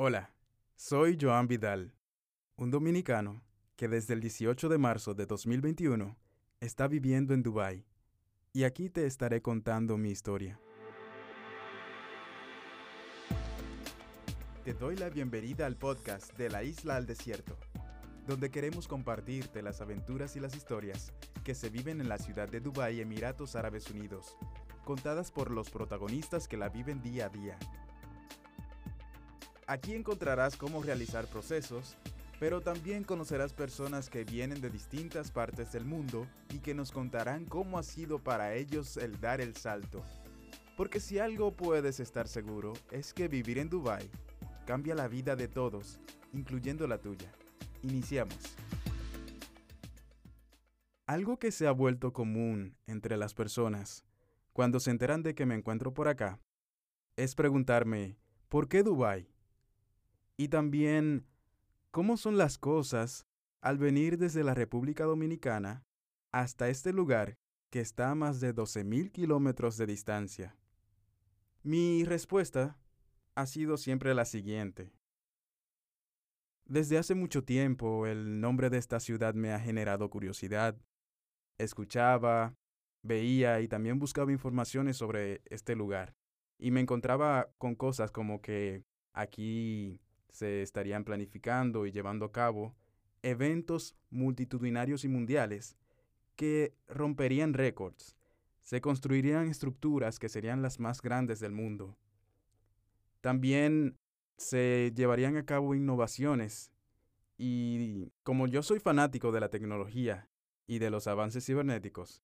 Hola, soy Joan Vidal, un dominicano que desde el 18 de marzo de 2021 está viviendo en Dubái, y aquí te estaré contando mi historia. Te doy la bienvenida al podcast de la Isla al Desierto, donde queremos compartirte las aventuras y las historias que se viven en la ciudad de Dubái, Emiratos Árabes Unidos, contadas por los protagonistas que la viven día a día Aquí encontrarás cómo realizar procesos, pero también conocerás personas que vienen de distintas partes del mundo y que nos contarán cómo ha sido para ellos el dar el salto. Porque si algo puedes estar seguro es que vivir en Dubai cambia la vida de todos, incluyendo la tuya. Iniciamos. Algo que se ha vuelto común entre las personas cuando se enteran de que me encuentro por acá es preguntarme, ¿por qué Dubai? Y también, ¿cómo son las cosas al venir desde la República Dominicana hasta este lugar que está a más de 12.000 kilómetros de distancia? Mi respuesta ha sido siempre la siguiente. Desde hace mucho tiempo el nombre de esta ciudad me ha generado curiosidad. Escuchaba, veía y también buscaba informaciones sobre este lugar. Y me encontraba con cosas como que aquí se estarían planificando y llevando a cabo eventos multitudinarios y mundiales que romperían récords. Se construirían estructuras que serían las más grandes del mundo. También se llevarían a cabo innovaciones y como yo soy fanático de la tecnología y de los avances cibernéticos,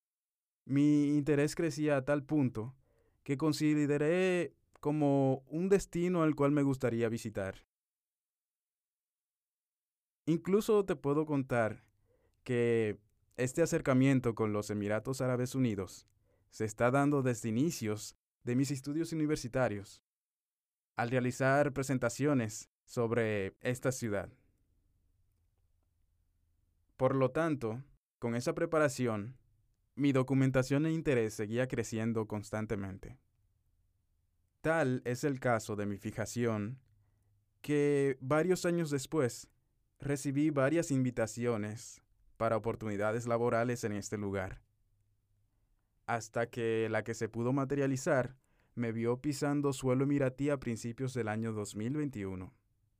mi interés crecía a tal punto que consideré como un destino al cual me gustaría visitar. Incluso te puedo contar que este acercamiento con los Emiratos Árabes Unidos se está dando desde inicios de mis estudios universitarios, al realizar presentaciones sobre esta ciudad. Por lo tanto, con esa preparación, mi documentación e interés seguía creciendo constantemente. Tal es el caso de mi fijación que varios años después recibí varias invitaciones para oportunidades laborales en este lugar. Hasta que la que se pudo materializar me vio pisando suelo emiratí a principios del año 2021,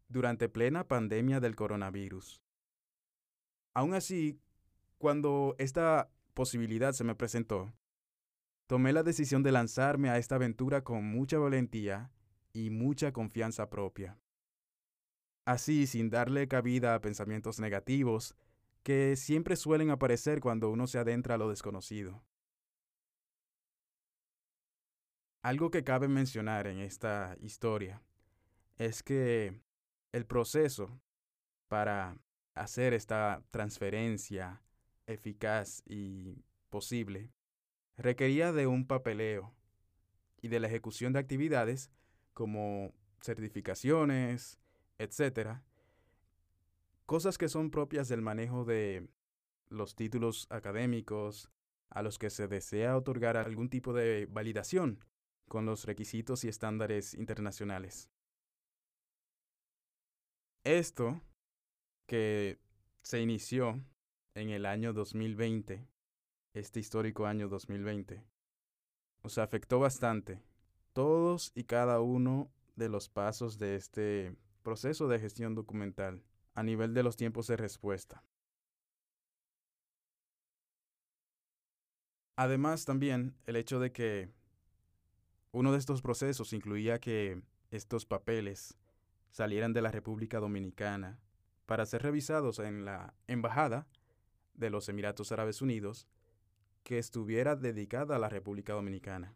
durante plena pandemia del coronavirus. Aún así, cuando esta posibilidad se me presentó, tomé la decisión de lanzarme a esta aventura con mucha valentía y mucha confianza propia así sin darle cabida a pensamientos negativos que siempre suelen aparecer cuando uno se adentra a lo desconocido. Algo que cabe mencionar en esta historia es que el proceso para hacer esta transferencia eficaz y posible requería de un papeleo y de la ejecución de actividades como certificaciones, etcétera, cosas que son propias del manejo de los títulos académicos a los que se desea otorgar algún tipo de validación con los requisitos y estándares internacionales. Esto, que se inició en el año 2020, este histórico año 2020, nos afectó bastante todos y cada uno de los pasos de este proceso de gestión documental a nivel de los tiempos de respuesta. Además, también el hecho de que uno de estos procesos incluía que estos papeles salieran de la República Dominicana para ser revisados en la Embajada de los Emiratos Árabes Unidos que estuviera dedicada a la República Dominicana.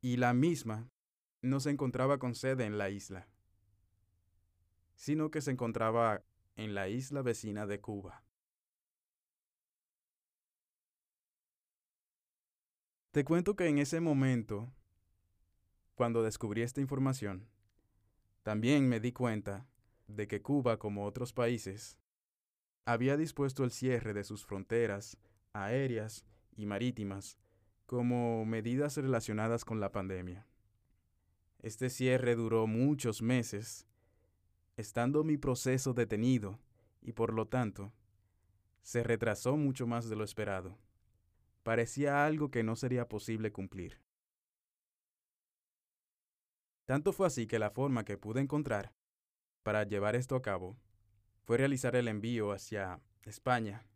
Y la misma no se encontraba con sede en la isla sino que se encontraba en la isla vecina de Cuba. Te cuento que en ese momento, cuando descubrí esta información, también me di cuenta de que Cuba, como otros países, había dispuesto el cierre de sus fronteras aéreas y marítimas como medidas relacionadas con la pandemia. Este cierre duró muchos meses estando mi proceso detenido y por lo tanto se retrasó mucho más de lo esperado. Parecía algo que no sería posible cumplir. Tanto fue así que la forma que pude encontrar para llevar esto a cabo fue realizar el envío hacia España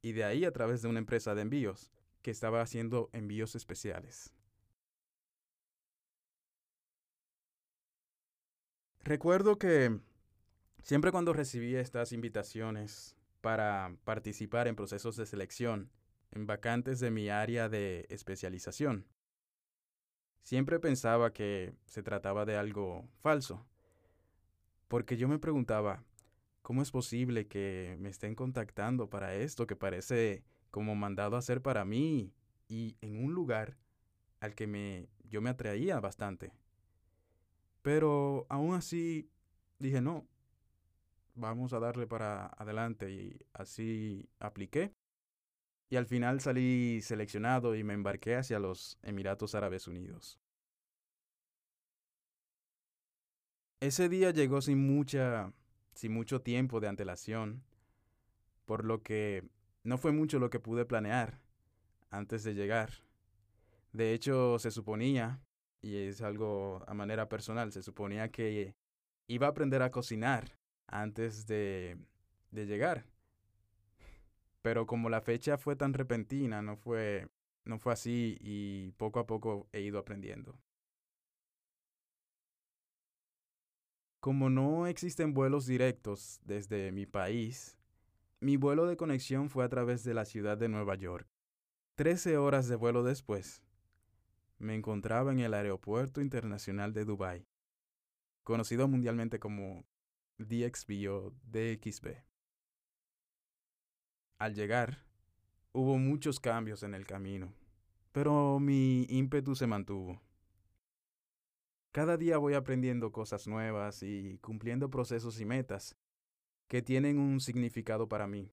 y de ahí a través de una empresa de envíos que estaba haciendo envíos especiales. Recuerdo que siempre cuando recibía estas invitaciones para participar en procesos de selección en vacantes de mi área de especialización, siempre pensaba que se trataba de algo falso, porque yo me preguntaba, ¿cómo es posible que me estén contactando para esto que parece como mandado a hacer para mí y en un lugar al que yo me atraía bastante? Pero aún así dije, no, vamos a darle para adelante y así apliqué. Y al final salí seleccionado y me embarqué hacia los Emiratos Árabes Unidos. Ese día llegó sin mucha sin mucho tiempo de antelación, por lo que no fue mucho lo que pude planear antes de llegar. De hecho, se suponía, y es algo a manera personal, se suponía que iba a aprender a cocinar antes de, de llegar. Pero como la fecha fue tan repentina, no fue, no fue así y poco a poco he ido aprendiendo. Como no existen vuelos directos desde mi país, mi vuelo de conexión fue a través de la ciudad de Nueva York. Trece horas de vuelo después, me encontraba en el Aeropuerto Internacional de Dubái, conocido mundialmente como DXB DXB. Al llegar, hubo muchos cambios en el camino, pero mi ímpetu se mantuvo. Cada día voy aprendiendo cosas nuevas y cumpliendo procesos y metas que tienen un significado para mí,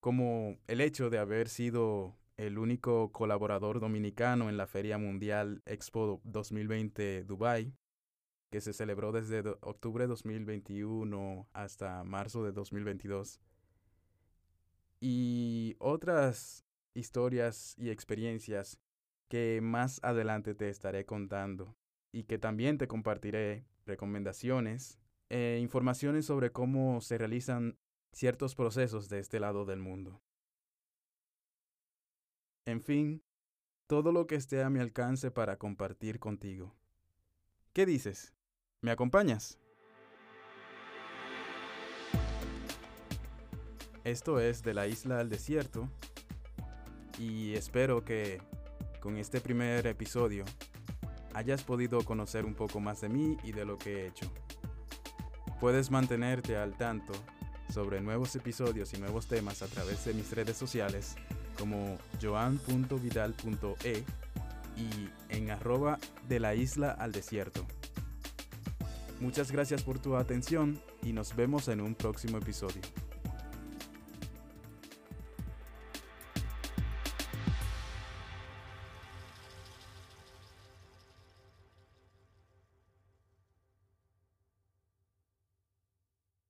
como el hecho de haber sido el único colaborador dominicano en la Feria Mundial Expo 2020 Dubai, que se celebró desde octubre de 2021 hasta marzo de 2022. Y otras historias y experiencias que más adelante te estaré contando y que también te compartiré recomendaciones e informaciones sobre cómo se realizan ciertos procesos de este lado del mundo. En fin, todo lo que esté a mi alcance para compartir contigo. ¿Qué dices? ¿Me acompañas? Esto es de la isla al desierto y espero que con este primer episodio hayas podido conocer un poco más de mí y de lo que he hecho. Puedes mantenerte al tanto sobre nuevos episodios y nuevos temas a través de mis redes sociales como joan.vidal.e y en arroba de la isla al desierto. Muchas gracias por tu atención y nos vemos en un próximo episodio.